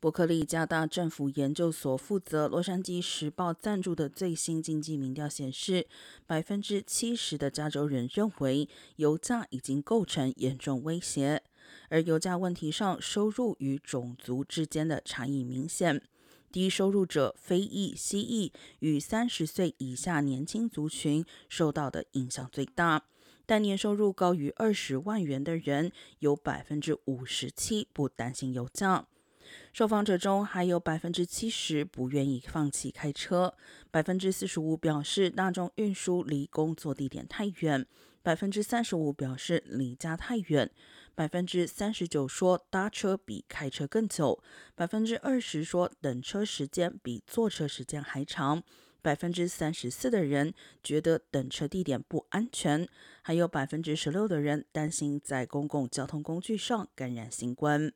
伯克利加大政府研究所负责《洛杉矶时报》赞助的最新经济民调显示，百分之七十的加州人认为油价已经构成严重威胁。而油价问题上，收入与种族之间的差异明显，低收入者、非裔、西裔与三十岁以下年轻族群受到的影响最大。但年收入高于二十万元的人，有百分之五十七不担心油价。受访者中还有百分之七十不愿意放弃开车，百分之四十五表示大众运输离工作地点太远，百分之三十五表示离家太远，百分之三十九说搭车比开车更久，百分之二十说等车时间比坐车时间还长，百分之三十四的人觉得等车地点不安全，还有百分之十六的人担心在公共交通工具上感染新冠。